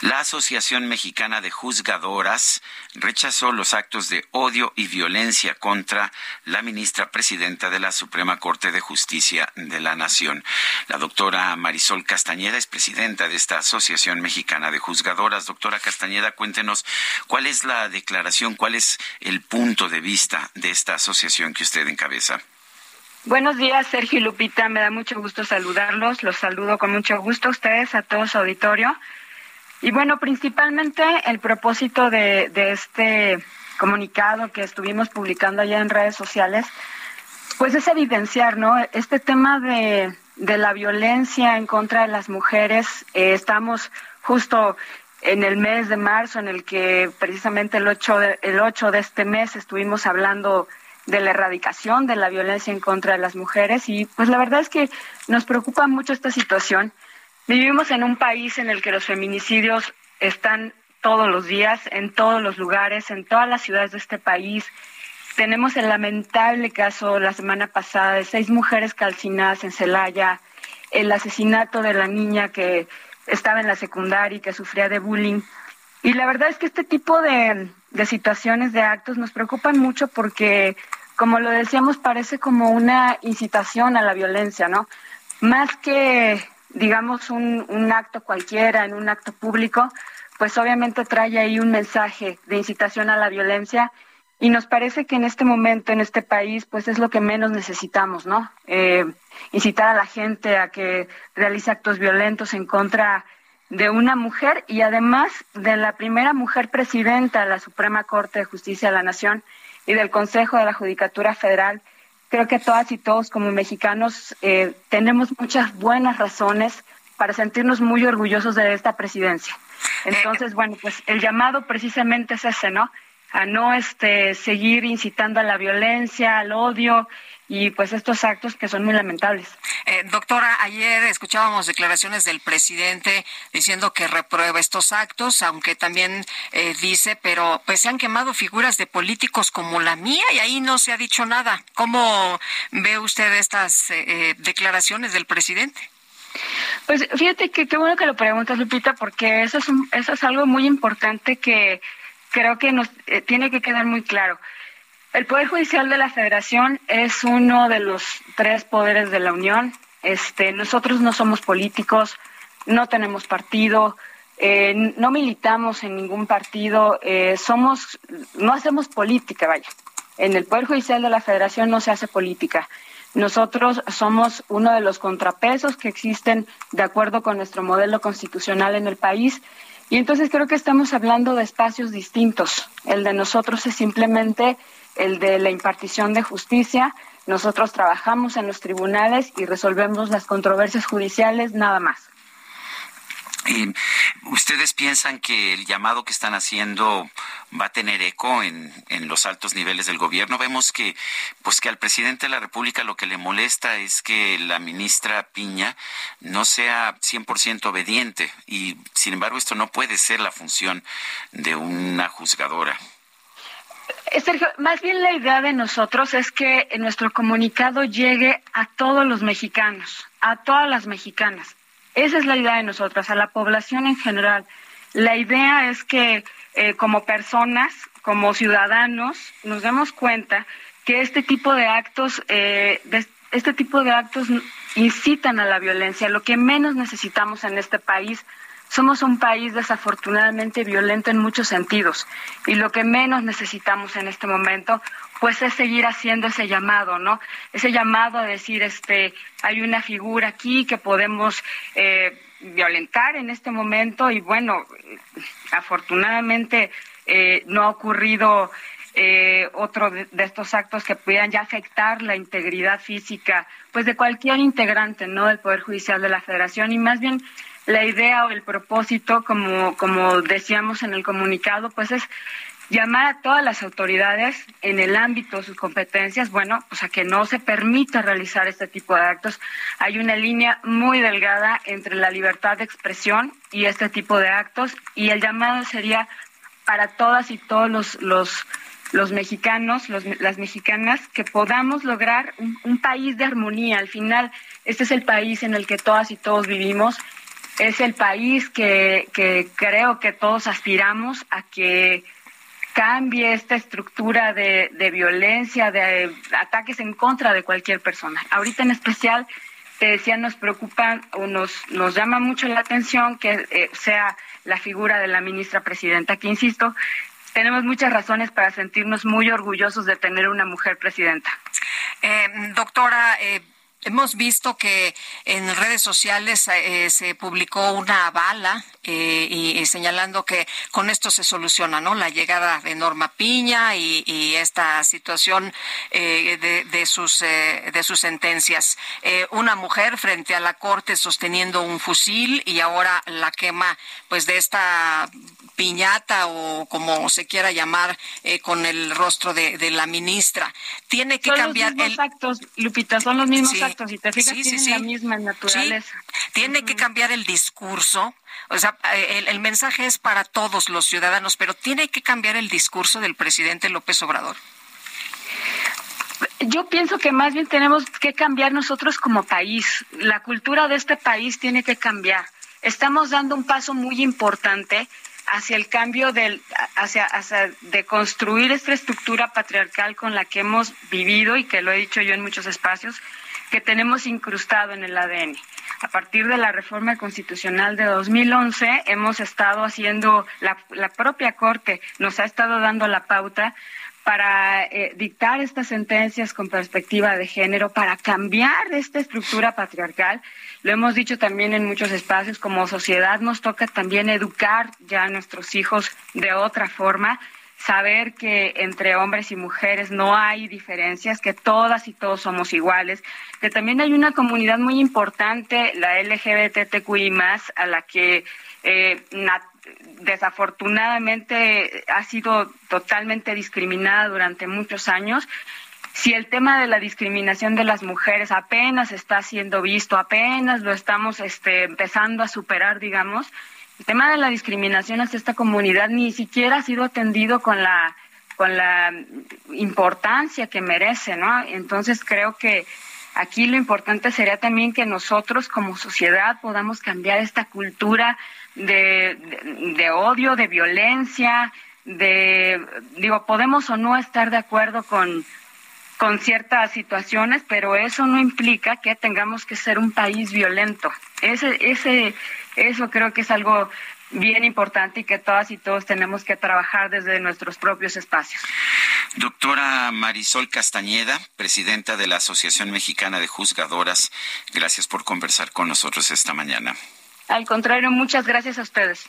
La Asociación Mexicana de Juzgadoras rechazó los actos de odio y violencia contra la ministra presidenta de la Suprema Corte de Justicia de la Nación. La doctora Marisol Castañeda es presidenta de esta Asociación Mexicana de Juzgadoras. Doctora Castañeda, cuéntenos cuál es la declaración, cuál es el punto de vista de esta asociación que usted encabeza. Buenos días, Sergio y Lupita. Me da mucho gusto saludarlos. Los saludo con mucho gusto a ustedes, a todo su auditorio. Y bueno, principalmente el propósito de, este comunicado que estuvimos publicando allá en redes sociales, pues es evidenciar, ¿no? Este tema de, la violencia en contra de las mujeres, eh, estamos justo en el mes de marzo, en el que precisamente el 8 de, el 8 de este mes estuvimos hablando de la erradicación de la violencia en contra de las mujeres. Y pues la verdad es que nos preocupa mucho esta situación Vivimos en un país en el que los feminicidios están todos los días, en todos los lugares, en todas las ciudades de este país. Tenemos el lamentable caso la semana pasada de seis mujeres calcinadas en Celaya, el asesinato de la niña que estaba en la secundaria y que sufría de bullying. Y la verdad es que este tipo de, de situaciones, de actos, nos preocupan mucho porque, como lo decíamos, parece como una incitación a la violencia, ¿no? Más que digamos, un, un acto cualquiera, en un acto público, pues obviamente trae ahí un mensaje de incitación a la violencia y nos parece que en este momento, en este país, pues es lo que menos necesitamos, ¿no? Eh, incitar a la gente a que realice actos violentos en contra de una mujer y además de la primera mujer presidenta de la Suprema Corte de Justicia de la Nación y del Consejo de la Judicatura Federal, creo que todas y todos como mexicanos eh, tenemos muchas buenas razones para sentirnos muy orgullosos de esta presidencia. Entonces, bueno, pues el llamado precisamente es ese, ¿no? A no este seguir incitando a la violencia, al odio y pues estos actos que son muy lamentables. Eh, doctora, ayer escuchábamos declaraciones del presidente diciendo que reprueba estos actos, aunque también eh, dice, pero pues se han quemado figuras de políticos como la mía y ahí no se ha dicho nada. ¿Cómo ve usted estas eh, declaraciones del presidente? Pues fíjate que qué bueno que lo preguntas, Lupita, porque eso es, eso es algo muy importante que creo que nos tiene que quedar muy claro. El Poder Judicial de la Federación es uno de los tres poderes de la Unión. Este, nosotros no somos políticos, no tenemos partido, eh, no militamos en ningún partido, eh, somos, no hacemos política, vaya. En el Poder Judicial de la Federación no se hace política. Nosotros somos uno de los contrapesos que existen de acuerdo con nuestro modelo constitucional en el país. Y entonces creo que estamos hablando de espacios distintos. El de nosotros es simplemente el de la impartición de justicia. Nosotros trabajamos en los tribunales y resolvemos las controversias judiciales nada más. ¿Ustedes piensan que el llamado que están haciendo va a tener eco en, en, los altos niveles del gobierno? Vemos que, pues que al presidente de la República lo que le molesta es que la ministra Piña no sea 100% obediente y, sin embargo, esto no puede ser la función de una juzgadora. Sergio, más bien la idea de nosotros es que nuestro comunicado llegue a todos los mexicanos, a todas las mexicanas. Esa es la idea de nosotros, a la población en general. La idea es que eh, como personas, como ciudadanos, nos demos cuenta que este tipo de actos, eh, este tipo de actos incitan a la violencia. Lo que menos necesitamos en este país somos un país desafortunadamente violento en muchos sentidos y lo que menos necesitamos en este momento pues es seguir haciendo ese llamado, ¿no? Ese llamado a decir, este, hay una figura aquí que podemos eh, violentar en este momento y bueno, afortunadamente eh, no ha ocurrido eh, otro de, estos actos que pudieran ya afectar la integridad física, pues de cualquier integrante, ¿no? Del Poder Judicial de la Federación y más bien la idea o el propósito, como, como decíamos en el comunicado, pues es llamar a todas las autoridades en el ámbito de sus competencias, bueno, pues a que no se permita realizar este tipo de actos. Hay una línea muy delgada entre la libertad de expresión y este tipo de actos y el llamado sería para todas y todos los, los, los mexicanos, las mexicanas, que podamos lograr un país de armonía. Al final, este es el país en el que todas y todos vivimos es el país que, creo que todos aspiramos a que cambie esta estructura de, violencia, de ataques en contra de cualquier persona. Ahorita en especial, te decía, nos preocupa o nos, nos llama mucho la atención que eh, sea la figura de la ministra presidenta, que insisto, tenemos muchas razones para sentirnos muy orgullosos de tener una mujer presidenta. Eh, doctora, eh, Hemos visto que en redes sociales eh, se publicó una bala eh, y, señalando que con esto se soluciona, ¿no? La llegada de Norma Piña y, esta situación eh, de, de, sus de sus sentencias. una mujer frente a la corte sosteniendo un fusil y ahora la quema, pues, de esta piñata o como se quiera llamar con el rostro de, la ministra. Tiene que cambiar los mismos actos, Lupita, son los mismos si te fijas, la misma naturaleza. Tiene que cambiar el discurso. O sea, el, el mensaje es para todos los ciudadanos, pero tiene que cambiar el discurso del presidente López Obrador. Yo pienso que más bien tenemos que cambiar nosotros como país. La cultura de este país tiene que cambiar. Estamos dando un paso muy importante hacia el cambio del, hacia, hacia de construir esta estructura patriarcal con la que hemos vivido y que lo he dicho yo en muchos espacios, que tenemos incrustado en el ADN. A partir de la reforma constitucional de 2011 hemos estado haciendo, la, la propia Corte nos ha estado dando la pauta para eh, dictar estas sentencias con perspectiva de género, para cambiar esta estructura patriarcal. Lo hemos dicho también en muchos espacios, como sociedad nos toca también educar ya a nuestros hijos de otra forma saber que entre hombres y mujeres no hay diferencias, que todas y todos somos iguales, que también hay una comunidad muy importante, la LGBTQI a la que eh, desafortunadamente ha sido totalmente discriminada durante muchos años. Si el tema de la discriminación de las mujeres apenas está siendo visto, apenas lo estamos este, empezando a superar, digamos, el tema de la discriminación hacia esta comunidad ni siquiera ha sido atendido con la con la importancia que merece, ¿no? Entonces creo que aquí lo importante sería también que nosotros como sociedad podamos cambiar esta cultura de, de, odio, de violencia, de, digo, podemos o no estar de acuerdo con, con ciertas situaciones, pero eso no implica que tengamos que ser un país violento. Ese, ese, eso creo que es algo bien importante y que todas y todos tenemos que trabajar desde nuestros propios espacios. Doctora Marisol Castañeda, presidenta de la Asociación Mexicana de Juzgadoras, gracias por conversar con nosotros esta mañana. Al contrario, muchas gracias a ustedes.